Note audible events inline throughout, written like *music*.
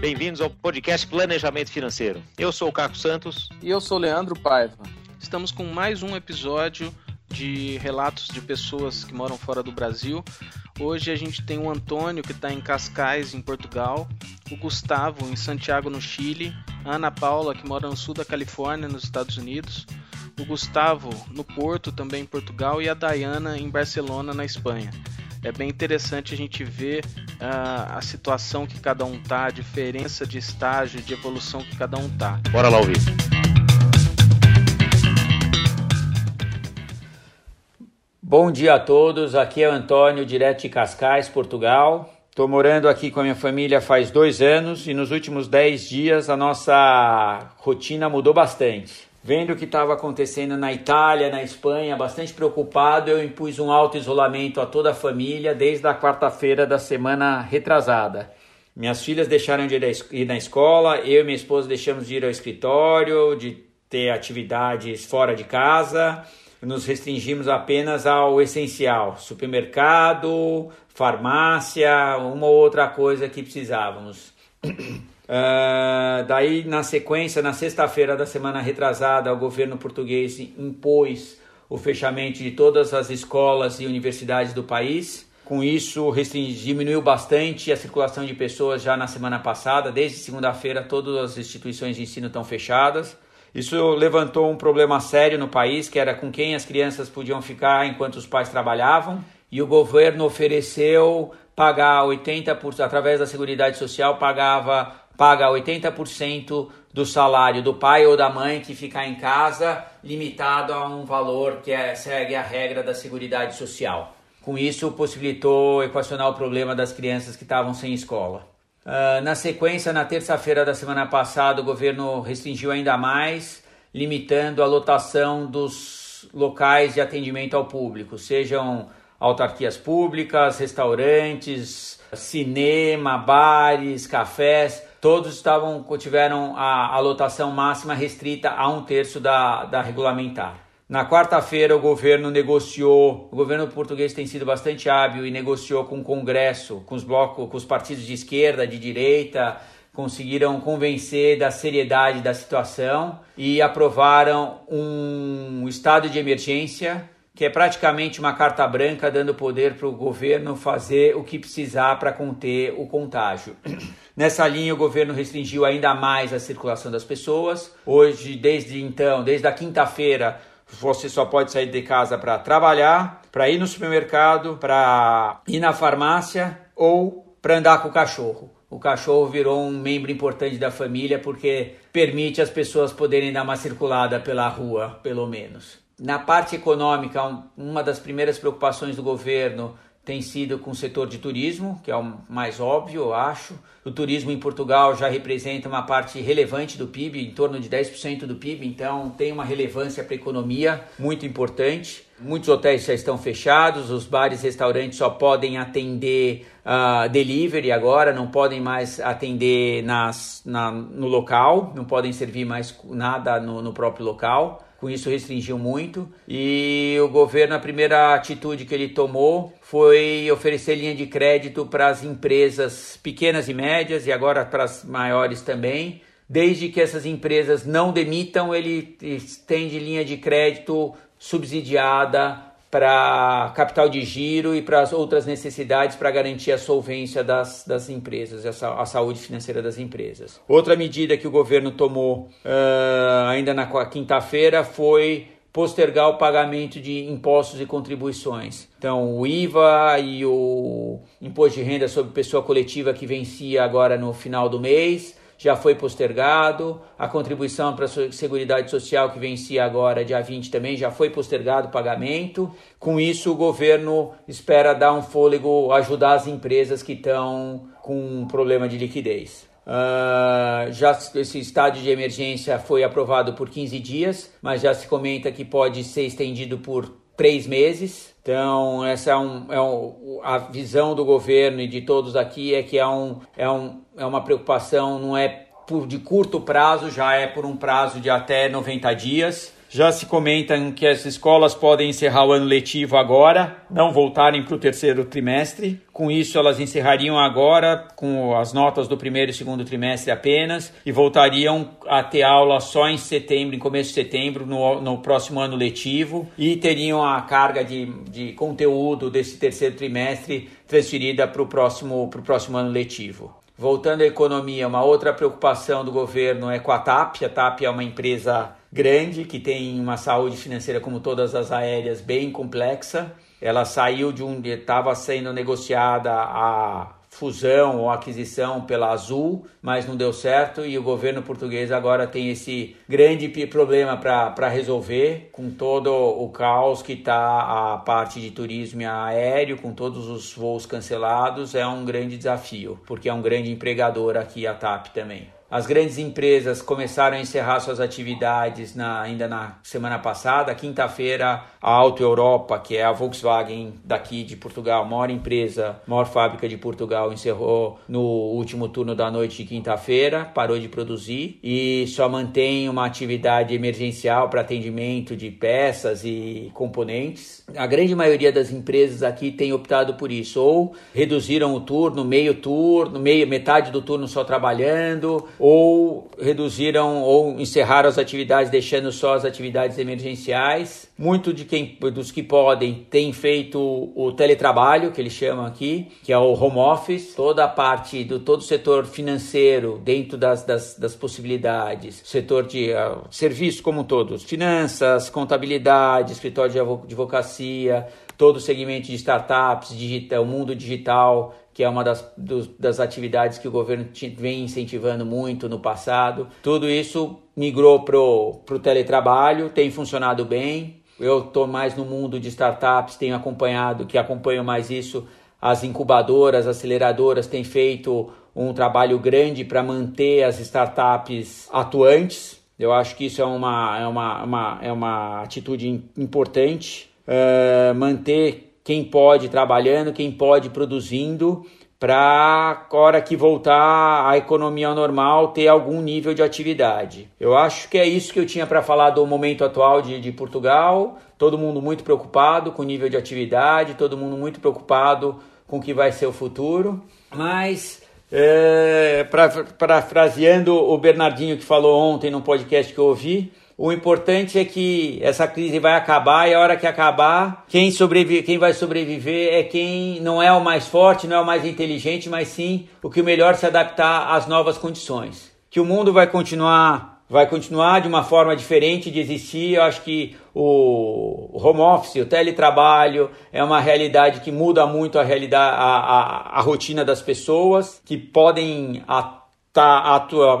Bem-vindos ao podcast Planejamento Financeiro. Eu sou o Caco Santos. E eu sou o Leandro Paiva. Estamos com mais um episódio de relatos de pessoas que moram fora do Brasil. Hoje a gente tem o Antônio, que está em Cascais, em Portugal, o Gustavo, em Santiago, no Chile, a Ana Paula, que mora no sul da Califórnia, nos Estados Unidos, o Gustavo, no Porto, também em Portugal, e a Dayana, em Barcelona, na Espanha é bem interessante a gente ver uh, a situação que cada um tá, a diferença de estágio, de evolução que cada um tá. Bora lá ouvir. Bom dia a todos, aqui é o Antônio, direto de Cascais, Portugal. Estou morando aqui com a minha família faz dois anos e nos últimos dez dias a nossa rotina mudou bastante. Vendo o que estava acontecendo na Itália, na Espanha, bastante preocupado, eu impus um alto isolamento a toda a família desde a quarta-feira da semana retrasada. Minhas filhas deixaram de ir na escola, eu e minha esposa deixamos de ir ao escritório, de ter atividades fora de casa, nos restringimos apenas ao essencial: supermercado, farmácia, uma ou outra coisa que precisávamos. *clears throat* Uh, daí, na sequência, na sexta-feira da semana retrasada, o governo português impôs o fechamento de todas as escolas e universidades do país. Com isso, diminuiu bastante a circulação de pessoas já na semana passada. Desde segunda-feira, todas as instituições de ensino estão fechadas. Isso levantou um problema sério no país, que era com quem as crianças podiam ficar enquanto os pais trabalhavam. E o governo ofereceu pagar 80%, através da Seguridade Social, pagava paga 80% do salário do pai ou da mãe que ficar em casa, limitado a um valor que é, segue a regra da Seguridade Social. Com isso, possibilitou equacionar o problema das crianças que estavam sem escola. Uh, na sequência, na terça-feira da semana passada, o governo restringiu ainda mais, limitando a lotação dos locais de atendimento ao público, sejam autarquias públicas, restaurantes, cinema, bares, cafés todos estavam tiveram a, a lotação máxima restrita a um terço da, da regulamentar. Na quarta-feira, o governo negociou, o governo português tem sido bastante hábil e negociou com o Congresso, com os blocos, com os partidos de esquerda, de direita, conseguiram convencer da seriedade da situação e aprovaram um estado de emergência que é praticamente uma carta branca dando poder para o governo fazer o que precisar para conter o contágio. Nessa linha, o governo restringiu ainda mais a circulação das pessoas. Hoje, desde então, desde a quinta-feira, você só pode sair de casa para trabalhar, para ir no supermercado, para ir na farmácia ou para andar com o cachorro. O cachorro virou um membro importante da família porque permite as pessoas poderem dar uma circulada pela rua, pelo menos. Na parte econômica, uma das primeiras preocupações do governo tem sido com o setor de turismo, que é o mais óbvio, eu acho. O turismo em Portugal já representa uma parte relevante do PIB, em torno de 10% do PIB, então tem uma relevância para a economia muito importante. Muitos hotéis já estão fechados, os bares e restaurantes só podem atender uh, delivery agora, não podem mais atender nas, na, no local, não podem servir mais nada no, no próprio local com isso restringiu muito. E o governo, a primeira atitude que ele tomou foi oferecer linha de crédito para as empresas pequenas e médias e agora para as maiores também. Desde que essas empresas não demitam, ele estende linha de crédito subsidiada para capital de giro e para as outras necessidades para garantir a solvência das, das empresas, a, a saúde financeira das empresas. Outra medida que o governo tomou uh, ainda na quinta-feira foi postergar o pagamento de impostos e contribuições. Então, o IVA e o imposto de renda sobre pessoa coletiva que vencia agora no final do mês já foi postergado, a contribuição para a Seguridade Social que vencia agora dia 20 também já foi postergado o pagamento. Com isso, o governo espera dar um fôlego, ajudar as empresas que estão com um problema de liquidez. Uh, já esse estado de emergência foi aprovado por 15 dias, mas já se comenta que pode ser estendido por três meses. Então, essa é, um, é um, a visão do governo e de todos aqui é que é, um, é, um, é uma preocupação, não é por, de curto prazo, já é por um prazo de até 90 dias. Já se comenta que as escolas podem encerrar o ano letivo agora, não voltarem para o terceiro trimestre. Com isso, elas encerrariam agora com as notas do primeiro e segundo trimestre apenas e voltariam a ter aula só em setembro, em começo de setembro, no, no próximo ano letivo, e teriam a carga de, de conteúdo desse terceiro trimestre transferida para o próximo, próximo ano letivo. Voltando à economia, uma outra preocupação do governo é com a TAP. A TAP é uma empresa grande que tem uma saúde financeira como todas as aéreas bem complexa. Ela saiu de um estava sendo negociada a fusão ou aquisição pela Azul, mas não deu certo e o governo português agora tem esse grande problema para resolver com todo o caos que está a parte de turismo aéreo, com todos os voos cancelados, é um grande desafio, porque é um grande empregador aqui a TAP também. As grandes empresas começaram a encerrar suas atividades na, ainda na semana passada. Quinta-feira, a Auto Europa, que é a Volkswagen daqui de Portugal, maior empresa, maior fábrica de Portugal, encerrou no último turno da noite de quinta-feira, parou de produzir e só mantém uma atividade emergencial para atendimento de peças e componentes. A grande maioria das empresas aqui tem optado por isso, ou reduziram o turno, meio turno, meio, metade do turno só trabalhando ou reduziram ou encerraram as atividades, deixando só as atividades emergenciais. Muito de quem, dos que podem tem feito o teletrabalho, que eles chamam aqui, que é o home office, toda a parte do todo o setor financeiro dentro das, das, das possibilidades, setor de uh, serviço como todos, finanças, contabilidade, escritório de advocacia, todo o segmento de startups, digital, mundo digital, que é uma das, das atividades que o governo vem incentivando muito no passado. Tudo isso migrou para o teletrabalho, tem funcionado bem. Eu estou mais no mundo de startups, tenho acompanhado, que acompanho mais isso, as incubadoras, aceleradoras têm feito um trabalho grande para manter as startups atuantes. Eu acho que isso é uma, é uma, uma é uma atitude importante. Uh, manter quem pode trabalhando, quem pode produzindo, para hora que voltar a economia ao normal ter algum nível de atividade. Eu acho que é isso que eu tinha para falar do momento atual de, de Portugal. Todo mundo muito preocupado com o nível de atividade, todo mundo muito preocupado com o que vai ser o futuro. Mas, é, parafraseando o Bernardinho que falou ontem no podcast que eu ouvi, o importante é que essa crise vai acabar e a hora que acabar, quem, sobrevive, quem vai sobreviver é quem não é o mais forte, não é o mais inteligente, mas sim o que melhor se adaptar às novas condições. Que o mundo vai continuar, vai continuar de uma forma diferente de existir. Eu acho que o home office, o teletrabalho é uma realidade que muda muito a realidade, a, a, a rotina das pessoas, que podem a, tá, a,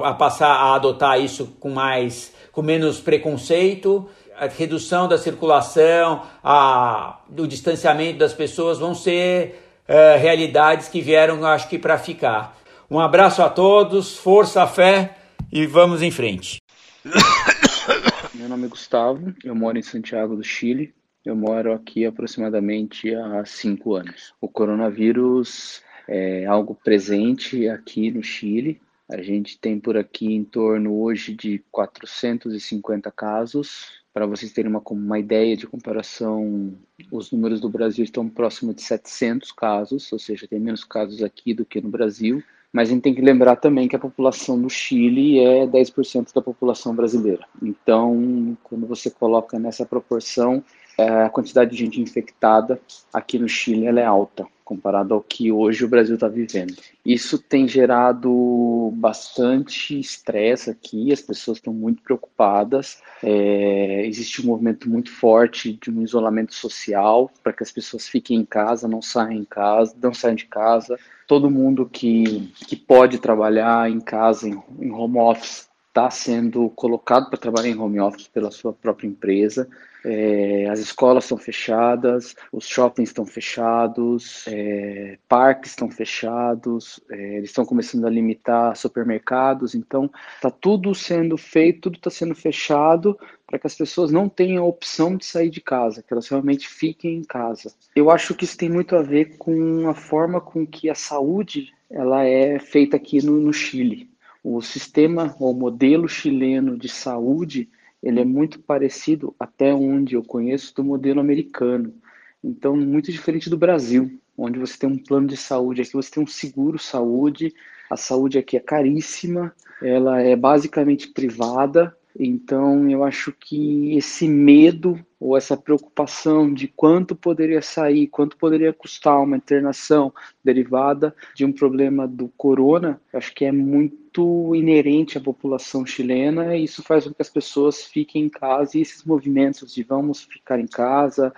a passar a adotar isso com mais com menos preconceito, a redução da circulação, a, o distanciamento das pessoas vão ser uh, realidades que vieram, acho que, para ficar. Um abraço a todos, força, fé e vamos em frente. *coughs* Meu nome é Gustavo, eu moro em Santiago do Chile. Eu moro aqui aproximadamente há cinco anos. O coronavírus é algo presente aqui no Chile, a gente tem por aqui em torno hoje de 450 casos. Para vocês terem uma, uma ideia de comparação, os números do Brasil estão próximo de 700 casos, ou seja, tem menos casos aqui do que no Brasil. Mas a gente tem que lembrar também que a população do Chile é 10% da população brasileira. Então, quando você coloca nessa proporção, é, a quantidade de gente infectada aqui no Chile é alta, comparado ao que hoje o Brasil está vivendo. Isso tem gerado bastante estresse aqui, as pessoas estão muito preocupadas. É, existe um movimento muito forte de um isolamento social para que as pessoas fiquem em casa, não saiam em casa, não saiam de casa. Todo mundo que, que pode trabalhar em casa, em, em home office, está sendo colocado para trabalhar em home office pela sua própria empresa. É, as escolas estão fechadas, os shoppings estão fechados, é, parques estão fechados, é, eles estão começando a limitar supermercados, então está tudo sendo feito, tudo está sendo fechado para que as pessoas não tenham a opção de sair de casa, que elas realmente fiquem em casa. Eu acho que isso tem muito a ver com a forma com que a saúde ela é feita aqui no, no Chile. O sistema, o modelo chileno de saúde ele é muito parecido, até onde eu conheço, do modelo americano. Então, muito diferente do Brasil, onde você tem um plano de saúde, aqui você tem um seguro saúde, a saúde aqui é caríssima, ela é basicamente privada, então eu acho que esse medo ou essa preocupação de quanto poderia sair, quanto poderia custar uma internação derivada de um problema do corona, acho que é muito inerente à população chilena e isso faz com que as pessoas fiquem em casa e esses movimentos de vamos ficar em casa,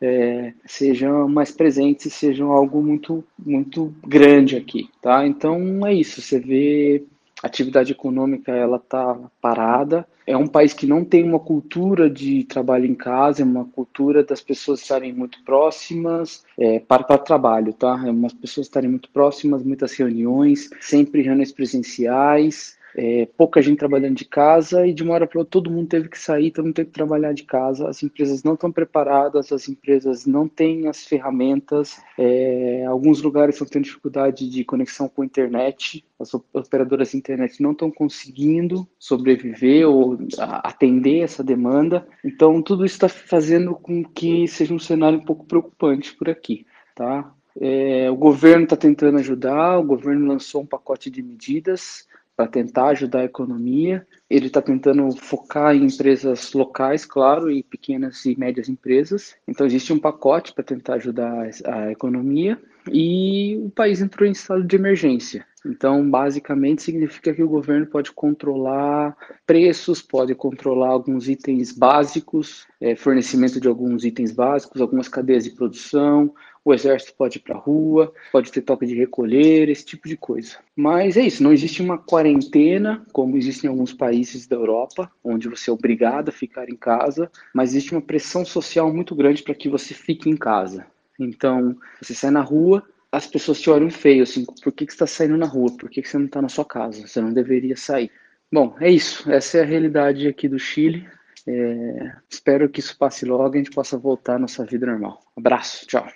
é, sejam mais presentes sejam algo muito, muito grande aqui, tá? Então é isso, você vê a atividade econômica ela está parada. É um país que não tem uma cultura de trabalho em casa, é uma cultura das pessoas estarem muito próximas é, para, para trabalho, tá? É umas pessoas estarem muito próximas, muitas reuniões, sempre reuniões presenciais é, pouca gente trabalhando de casa e de uma hora para outra todo mundo teve que sair, todo mundo teve que trabalhar de casa. As empresas não estão preparadas, as empresas não têm as ferramentas. É, alguns lugares estão tendo dificuldade de conexão com a internet. As operadoras de internet não estão conseguindo sobreviver ou atender essa demanda. Então tudo isso está fazendo com que seja um cenário um pouco preocupante por aqui, tá? É, o governo está tentando ajudar, o governo lançou um pacote de medidas para tentar ajudar a economia. Ele está tentando focar em empresas locais, claro, e pequenas e médias empresas. Então existe um pacote para tentar ajudar a economia e o país entrou em estado de emergência. Então, basicamente, significa que o governo pode controlar preços, pode controlar alguns itens básicos, é, fornecimento de alguns itens básicos, algumas cadeias de produção, o exército pode ir para a rua, pode ter toque de recolher, esse tipo de coisa. Mas é isso, não existe uma quarentena, como existe em alguns países da Europa, onde você é obrigado a ficar em casa, mas existe uma pressão social muito grande para que você fique em casa. Então, você sai na rua, as pessoas te olham feio, assim, por que, que você está saindo na rua? Por que, que você não está na sua casa? Você não deveria sair. Bom, é isso. Essa é a realidade aqui do Chile. É... espero que isso passe logo e a gente possa voltar à nossa vida normal. Abraço, tchau.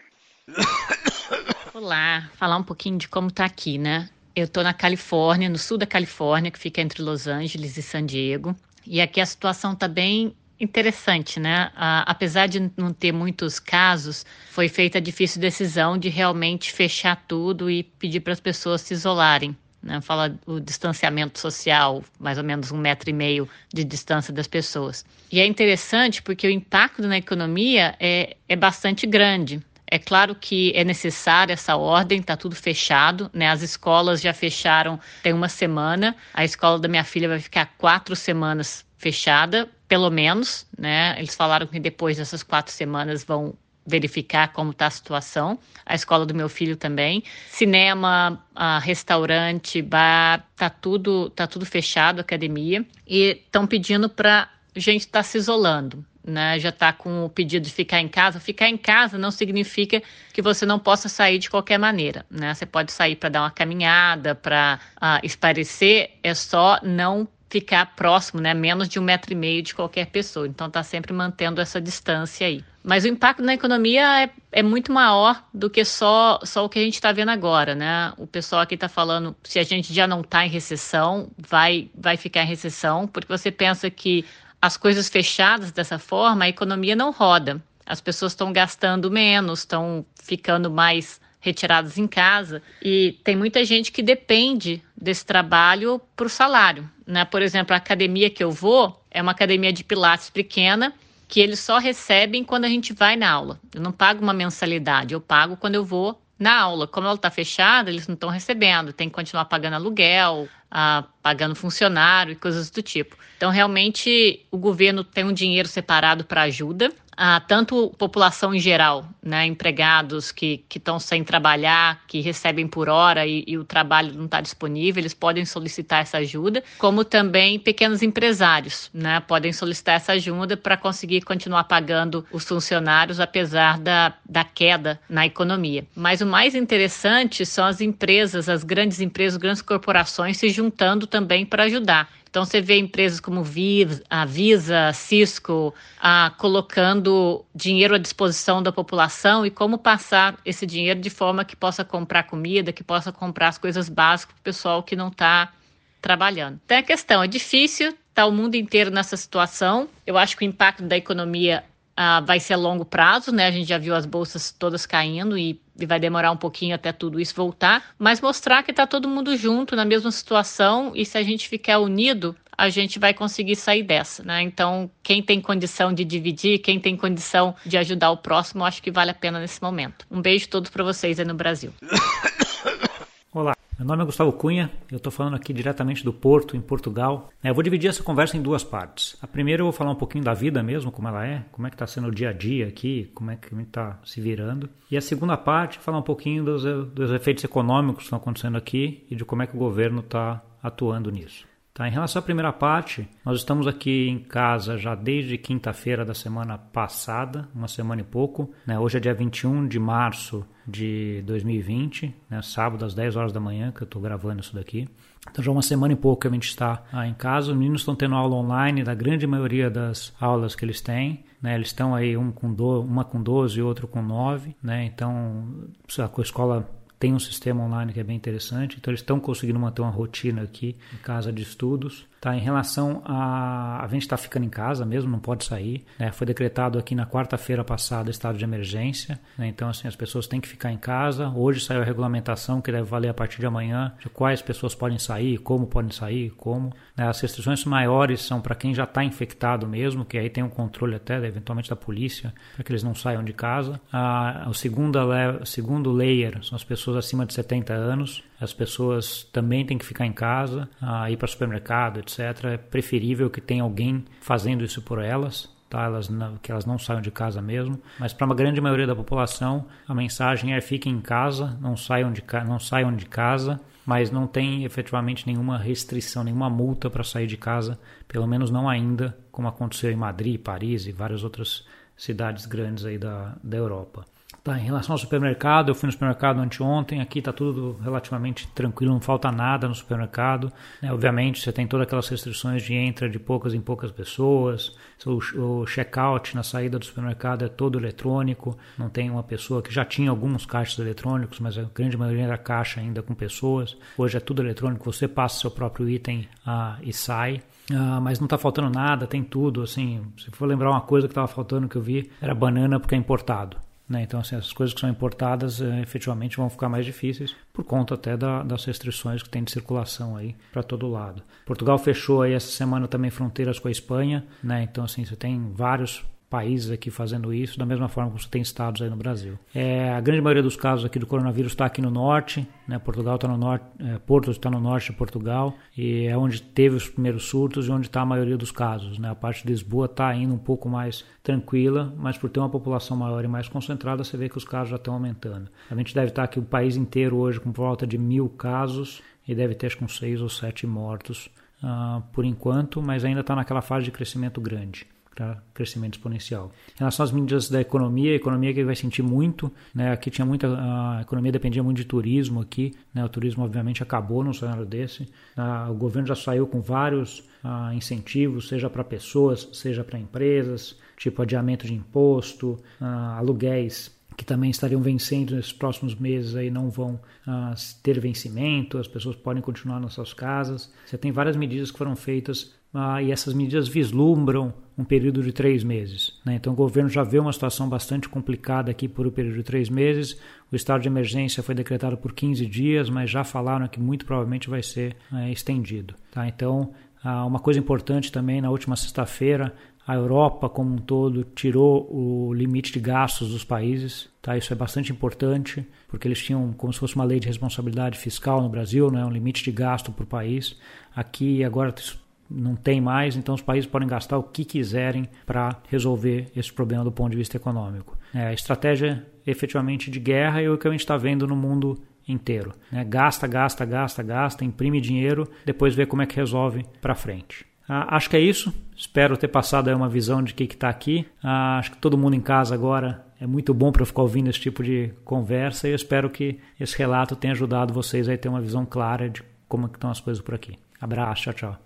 Olá, falar um pouquinho de como tá aqui, né? Eu tô na Califórnia, no sul da Califórnia, que fica entre Los Angeles e San Diego. E aqui a situação tá bem interessante, né? apesar de não ter muitos casos, foi feita a difícil decisão de realmente fechar tudo e pedir para as pessoas se isolarem. Né? Fala o distanciamento social, mais ou menos um metro e meio de distância das pessoas. E é interessante porque o impacto na economia é, é bastante grande. É claro que é necessária essa ordem, está tudo fechado, né? As escolas já fecharam tem uma semana. A escola da minha filha vai ficar quatro semanas fechada, pelo menos, né? Eles falaram que depois dessas quatro semanas vão verificar como está a situação. A escola do meu filho também. Cinema, restaurante, bar, tá tudo, tá tudo fechado, academia. E estão pedindo para gente estar tá se isolando né, já está com o pedido de ficar em casa. Ficar em casa não significa que você não possa sair de qualquer maneira. Né? Você pode sair para dar uma caminhada, para uh, ah, esparecer, é só não ficar próximo, né, menos de um metro e meio de qualquer pessoa. Então está sempre mantendo essa distância aí. Mas o impacto na economia é, é muito maior do que só, só o que a gente está vendo agora, né? O pessoal aqui está falando se a gente já não está em recessão, vai, vai ficar em recessão, porque você pensa que as coisas fechadas dessa forma, a economia não roda. As pessoas estão gastando menos, estão ficando mais retiradas em casa e tem muita gente que depende desse trabalho para o salário. Né? Por exemplo, a academia que eu vou é uma academia de pilates pequena que eles só recebem quando a gente vai na aula. Eu não pago uma mensalidade, eu pago quando eu vou na aula. Como ela está fechada, eles não estão recebendo, tem que continuar pagando aluguel, ah, pagando funcionário e coisas do tipo. Então, realmente, o governo tem um dinheiro separado para ajuda, ah, tanto população em geral, né, empregados que estão sem trabalhar, que recebem por hora e, e o trabalho não está disponível, eles podem solicitar essa ajuda, como também pequenos empresários, né, podem solicitar essa ajuda para conseguir continuar pagando os funcionários, apesar da, da queda na economia. Mas o mais interessante são as empresas, as grandes empresas, grandes corporações se juntando também para ajudar. Então você vê empresas como a Visa, Cisco, a, colocando dinheiro à disposição da população e como passar esse dinheiro de forma que possa comprar comida, que possa comprar as coisas básicas para o pessoal que não está trabalhando. Então é questão, é difícil, tá o mundo inteiro nessa situação. Eu acho que o impacto da economia ah, vai ser a longo prazo, né? A gente já viu as bolsas todas caindo e, e vai demorar um pouquinho até tudo isso voltar, mas mostrar que está todo mundo junto na mesma situação e se a gente ficar unido, a gente vai conseguir sair dessa, né? Então, quem tem condição de dividir, quem tem condição de ajudar o próximo, acho que vale a pena nesse momento. Um beijo todos para vocês aí no Brasil. *coughs* Olá, meu nome é Gustavo Cunha, eu estou falando aqui diretamente do Porto, em Portugal. É, eu vou dividir essa conversa em duas partes. A primeira eu vou falar um pouquinho da vida mesmo, como ela é, como é que está sendo o dia a dia aqui, como é que está se virando. E a segunda parte, falar um pouquinho dos, dos efeitos econômicos que estão acontecendo aqui e de como é que o governo está atuando nisso. Tá, em relação à primeira parte, nós estamos aqui em casa já desde quinta-feira da semana passada, uma semana e pouco. Né? Hoje é dia 21 de março de 2020, né? sábado às 10 horas da manhã que eu estou gravando isso daqui. Então já uma semana e pouco que a gente está ah, em casa. Os meninos estão tendo aula online da grande maioria das aulas que eles têm. Né? Eles estão aí um com do, uma com 12 e outro com 9. Né? Então a escola tem um sistema online que é bem interessante, então eles estão conseguindo manter uma rotina aqui em casa de estudos. Tá, em relação a a gente está ficando em casa mesmo, não pode sair. Né? Foi decretado aqui na quarta-feira passada estado de emergência, né? então assim as pessoas têm que ficar em casa. Hoje saiu a regulamentação que deve valer a partir de amanhã de quais pessoas podem sair, como podem sair, como. Né? As restrições maiores são para quem já está infectado mesmo, que aí tem um controle até eventualmente da polícia para que eles não saiam de casa. A, o segundo, segundo layer são as pessoas acima de 70 anos. As pessoas também têm que ficar em casa, ir para o supermercado, etc. É preferível que tenha alguém fazendo isso por elas, tá? elas não, que elas não saiam de casa mesmo. Mas para uma grande maioria da população, a mensagem é fiquem em casa, não saiam de, não saiam de casa, mas não tem efetivamente nenhuma restrição, nenhuma multa para sair de casa, pelo menos não ainda, como aconteceu em Madrid, Paris e várias outras cidades grandes aí da, da Europa. Tá, em relação ao supermercado, eu fui no supermercado anteontem, aqui está tudo relativamente tranquilo, não falta nada no supermercado. Né? Obviamente, você tem todas aquelas restrições de entra de poucas em poucas pessoas, o, o check-out na saída do supermercado é todo eletrônico, não tem uma pessoa que já tinha alguns caixas eletrônicos, mas a grande maioria da caixa ainda com pessoas. Hoje é tudo eletrônico, você passa seu próprio item ah, e sai. Ah, mas não está faltando nada, tem tudo. Assim, se for lembrar uma coisa que estava faltando que eu vi, era banana porque é importado. Né? Então, assim, as coisas que são importadas é, efetivamente vão ficar mais difíceis por conta até da, das restrições que tem de circulação aí para todo lado. Portugal fechou aí essa semana também fronteiras com a Espanha, né? então assim, você tem vários países aqui fazendo isso, da mesma forma que você tem estados aí no Brasil. É, a grande maioria dos casos aqui do coronavírus está aqui no norte, né? Portugal está no norte, é, Porto está no norte de Portugal e é onde teve os primeiros surtos e onde está a maioria dos casos. Né? A parte de Lisboa está indo um pouco mais tranquila, mas por ter uma população maior e mais concentrada, você vê que os casos já estão aumentando. A gente deve estar tá aqui o país inteiro hoje com volta de mil casos e deve ter acho, com seis ou sete mortos uh, por enquanto, mas ainda está naquela fase de crescimento grande para crescimento exponencial. Em relação às mídias da economia, a economia que vai sentir muito, né? Aqui tinha muita a economia dependia muito de turismo aqui, né? O turismo obviamente acabou num cenário desse. Ah, o governo já saiu com vários ah, incentivos, seja para pessoas, seja para empresas, tipo adiamento de imposto, ah, aluguéis que também estariam vencendo nesses próximos meses aí não vão ah, ter vencimento, as pessoas podem continuar nas suas casas. Você tem várias medidas que foram feitas ah, e essas medidas vislumbram um período de três meses. Né? Então o governo já vê uma situação bastante complicada aqui por um período de três meses. O estado de emergência foi decretado por 15 dias, mas já falaram que muito provavelmente vai ser é, estendido. Tá? Então, ah, uma coisa importante também, na última sexta-feira, a Europa como um todo tirou o limite de gastos dos países. Tá? Isso é bastante importante, porque eles tinham como se fosse uma lei de responsabilidade fiscal no Brasil, né? um limite de gasto por país. Aqui agora não tem mais, então os países podem gastar o que quiserem para resolver esse problema do ponto de vista econômico. É, a estratégia efetivamente de guerra é o que a gente está vendo no mundo inteiro. Né? Gasta, gasta, gasta, gasta, imprime dinheiro, depois vê como é que resolve para frente. Ah, acho que é isso. Espero ter passado aí uma visão de que está aqui. Ah, acho que todo mundo em casa agora é muito bom para ficar ouvindo esse tipo de conversa e eu espero que esse relato tenha ajudado vocês a ter uma visão clara de como estão as coisas por aqui. Abraço, tchau, tchau.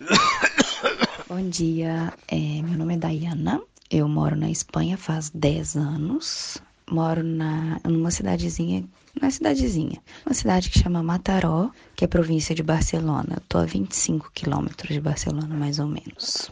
*coughs* Bom dia, é, meu nome é Dayana, eu moro na Espanha faz 10 anos moro na, numa cidadezinha, uma cidadezinha, uma cidade que chama Mataró, que é província de Barcelona. Eu tô a 25 quilômetros de Barcelona, mais ou menos.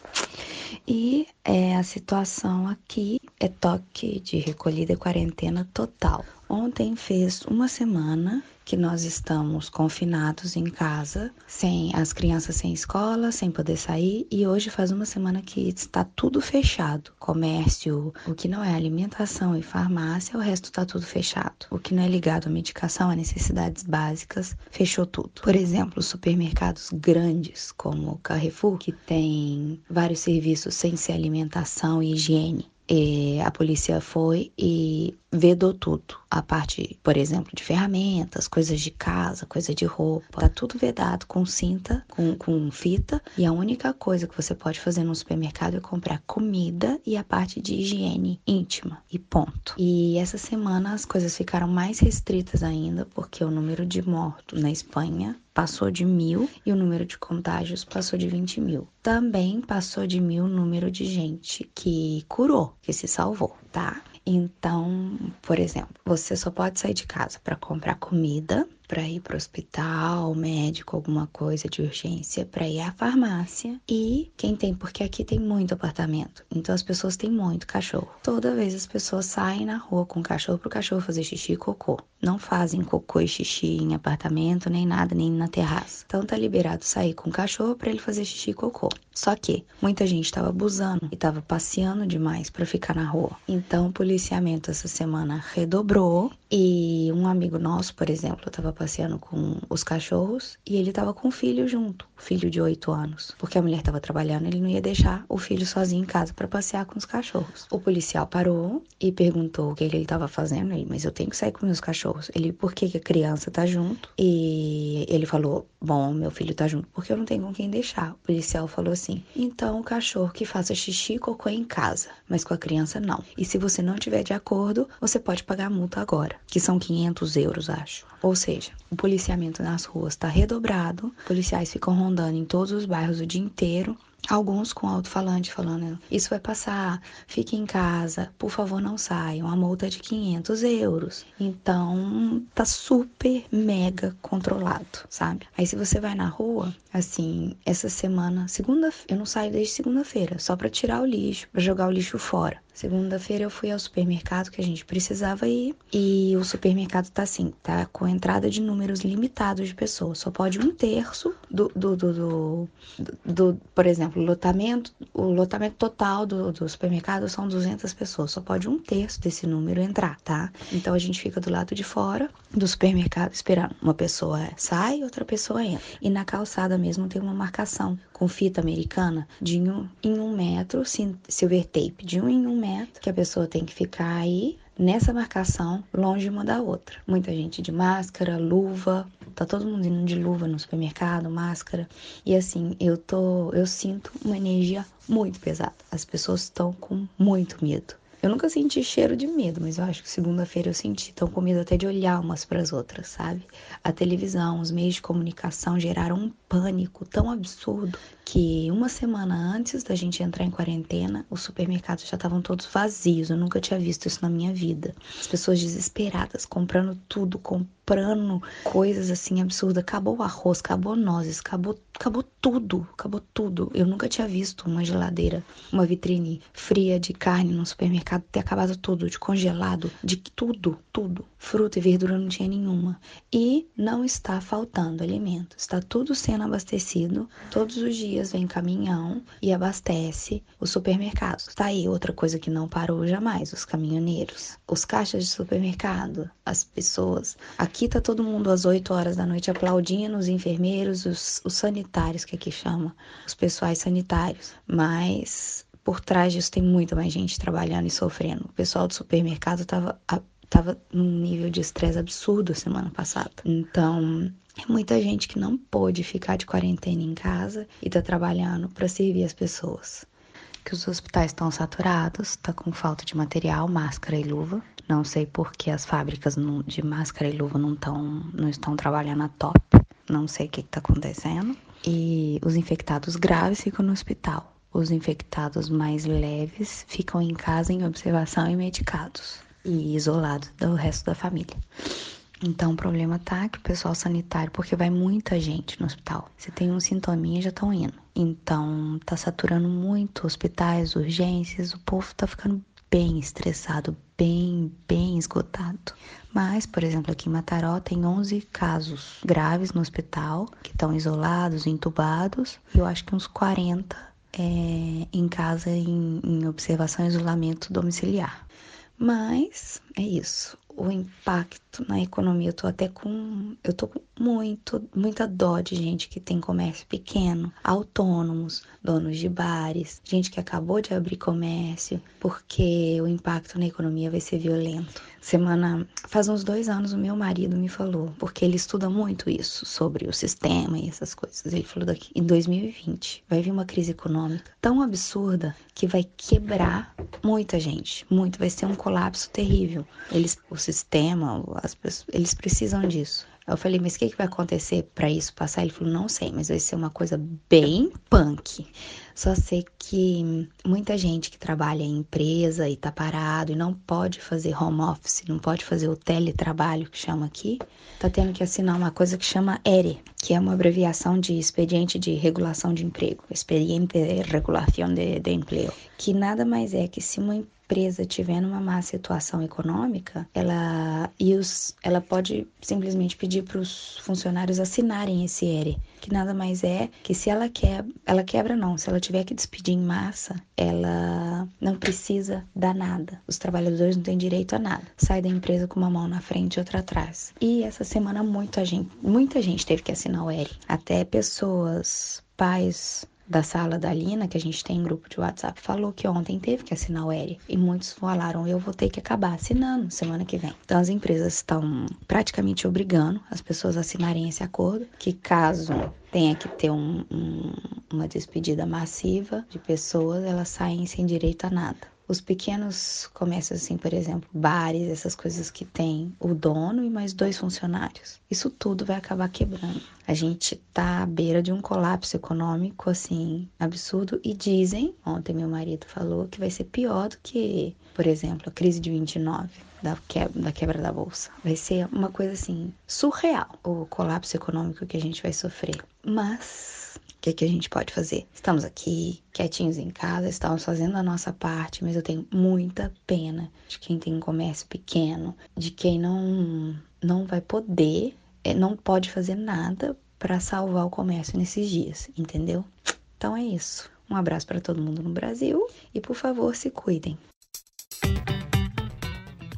E é, a situação aqui é toque de recolhida e quarentena total. Ontem fez uma semana que nós estamos confinados em casa, sem as crianças sem escola, sem poder sair, e hoje faz uma semana que está tudo fechado. Comércio, o que não é alimentação e farmácia, o resto está tudo fechado. O que não é ligado à medicação, a necessidades básicas, fechou tudo. Por exemplo, supermercados grandes como Carrefour, que tem vários serviços sem ser alimentação e higiene. E a polícia foi e vedou tudo. A parte, por exemplo, de ferramentas, coisas de casa, coisa de roupa, tá tudo vedado com cinta, com, com fita. E a única coisa que você pode fazer no supermercado é comprar comida e a parte de higiene íntima. E ponto. E essa semana as coisas ficaram mais restritas ainda, porque o número de mortos na Espanha passou de mil e o número de contágios passou de 20 mil. Também passou de mil o número de gente que curou, que se salvou, tá? Então, por exemplo, você só pode sair de casa para comprar comida, para ir para hospital, médico, alguma coisa de urgência, para ir à farmácia. E quem tem, porque aqui tem muito apartamento, então as pessoas têm muito cachorro. Toda vez as pessoas saem na rua com o cachorro para o cachorro fazer xixi e cocô. Não fazem cocô e xixi em apartamento, nem nada, nem na terraça. Então tá liberado sair com o cachorro para ele fazer xixi e cocô. Só que muita gente estava abusando e estava passeando demais para ficar na rua. Então o policiamento essa semana redobrou e um amigo nosso, por exemplo, estava passeando com os cachorros e ele estava com o filho junto, filho de 8 anos, porque a mulher estava trabalhando, ele não ia deixar o filho sozinho em casa para passear com os cachorros. O policial parou e perguntou o que ele estava fazendo, ele, mas eu tenho que sair com meus cachorros. Ele, por que, que a criança tá junto? E ele falou, bom, meu filho tá junto, porque eu não tenho com quem deixar. O policial falou assim, então o cachorro que faça xixi e cocô em casa, mas com a criança não. E se você não tiver de acordo, você pode pagar a multa agora, que são 500 euros, acho. Ou seja, o policiamento nas ruas está redobrado, policiais ficam rondando em todos os bairros o dia inteiro, Alguns com alto-falante falando: Isso vai passar, fique em casa, por favor não saiam. A multa é de 500 euros. Então tá super mega controlado, sabe? Aí se você vai na rua, assim, essa semana, segunda, eu não saio desde segunda-feira, só para tirar o lixo, para jogar o lixo fora. Segunda-feira eu fui ao supermercado que a gente precisava ir e o supermercado tá assim, tá com entrada de números limitados de pessoas. Só pode um terço do, do, do, do, do por exemplo, lotamento, o lotamento total do, do supermercado são 200 pessoas. Só pode um terço desse número entrar, tá? Então a gente fica do lado de fora do supermercado esperando. Uma pessoa sai, outra pessoa entra. E na calçada mesmo tem uma marcação com fita americana de um em um metro, silver tape, de um em um metro, que a pessoa tem que ficar aí nessa marcação, longe uma da outra. Muita gente de máscara, luva, tá todo mundo indo de luva no supermercado, máscara. E assim, eu tô, eu sinto uma energia muito pesada. As pessoas estão com muito medo. Eu nunca senti cheiro de medo, mas eu acho que segunda-feira eu senti tão com medo até de olhar umas para as outras, sabe? A televisão, os meios de comunicação geraram um pânico tão absurdo que uma semana antes da gente entrar em quarentena, os supermercados já estavam todos vazios. Eu nunca tinha visto isso na minha vida. As pessoas desesperadas comprando tudo, comprando coisas assim absurdas. Acabou o arroz, acabou nozes, acabou, acabou tudo, acabou tudo. Eu nunca tinha visto uma geladeira, uma vitrine fria de carne no supermercado ter acabado tudo, de congelado, de tudo, tudo. Fruta e verdura não tinha nenhuma. E não está faltando alimento. Está tudo sendo abastecido todos os dias vem caminhão e abastece os supermercados. Tá aí outra coisa que não parou jamais, os caminhoneiros. Os caixas de supermercado, as pessoas. Aqui tá todo mundo às 8 horas da noite aplaudindo os enfermeiros, os, os sanitários que aqui chama, os pessoais sanitários. Mas por trás disso tem muita mais gente trabalhando e sofrendo. O pessoal do supermercado tava tava num nível de estresse absurdo semana passada. Então, é muita gente que não pôde ficar de quarentena em casa e tá trabalhando para servir as pessoas. Que os hospitais estão saturados, tá com falta de material, máscara e luva. Não sei por que as fábricas de máscara e luva não, tão, não estão trabalhando a top. Não sei o que está acontecendo. E os infectados graves ficam no hospital. Os infectados mais leves ficam em casa em observação e medicados. e isolado do resto da família. Então o problema tá que o pessoal sanitário, porque vai muita gente no hospital. Se tem um sintominha, já estão indo. Então tá saturando muito hospitais, urgências, o povo tá ficando bem estressado, bem, bem esgotado. Mas, por exemplo, aqui em Mataró tem 11 casos graves no hospital, que estão isolados, entubados, e eu acho que uns 40 é, em casa em, em observação e isolamento domiciliar. Mas é isso o impacto na economia. Eu tô até com. Eu tô com muito, muita dó de gente que tem comércio pequeno, autônomos, donos de bares, gente que acabou de abrir comércio, porque o impacto na economia vai ser violento. Semana. Faz uns dois anos o meu marido me falou, porque ele estuda muito isso, sobre o sistema e essas coisas. Ele falou daqui em 2020 vai vir uma crise econômica tão absurda que vai quebrar muita gente. Muito, vai ser um colapso terrível. Eles, os sistema, pessoas, eles precisam disso. Eu falei, mas o que, que vai acontecer para isso passar? Ele falou, não sei, mas vai ser uma coisa bem punk. Só sei que muita gente que trabalha em empresa e tá parado e não pode fazer home office, não pode fazer o teletrabalho que chama aqui, tá tendo que assinar uma coisa que chama ERE, que é uma abreviação de Expediente de Regulação de Emprego, Expediente de Regulação de, de Emprego, que nada mais é que se uma empresa tiver numa má situação econômica, ela e os, ela pode simplesmente pedir para os funcionários assinarem esse ERE, que nada mais é que se ela quebra, ela quebra não, se ela tiver que despedir em massa, ela não precisa dar nada. Os trabalhadores não têm direito a nada. Sai da empresa com uma mão na frente e outra atrás. E essa semana muita gente, muita gente teve que assinar o ERE, até pessoas pais da sala da Lina, que a gente tem em grupo de WhatsApp, falou que ontem teve que assinar o ERI. E muitos falaram, eu vou ter que acabar assinando semana que vem. Então as empresas estão praticamente obrigando as pessoas a assinarem esse acordo, que caso tenha que ter um, um, uma despedida massiva de pessoas, elas saem sem direito a nada. Os pequenos comércios, assim, por exemplo, bares, essas coisas que tem o dono e mais dois funcionários. Isso tudo vai acabar quebrando. A gente tá à beira de um colapso econômico, assim, absurdo. E dizem, ontem meu marido falou, que vai ser pior do que, por exemplo, a crise de 29 da quebra, da quebra da bolsa. Vai ser uma coisa assim surreal o colapso econômico que a gente vai sofrer. Mas que, que a gente pode fazer? Estamos aqui, quietinhos em casa, estamos fazendo a nossa parte, mas eu tenho muita pena de quem tem um comércio pequeno, de quem não, não vai poder, é, não pode fazer nada para salvar o comércio nesses dias, entendeu? Então é isso. Um abraço para todo mundo no Brasil e por favor se cuidem.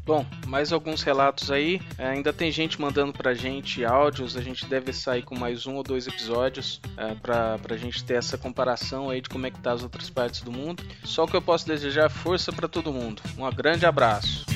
Bom, mais alguns relatos aí. É, ainda tem gente mandando pra gente áudios. A gente deve sair com mais um ou dois episódios é, pra, pra gente ter essa comparação aí de como é que tá as outras partes do mundo. Só que eu posso desejar é força para todo mundo. Um grande abraço.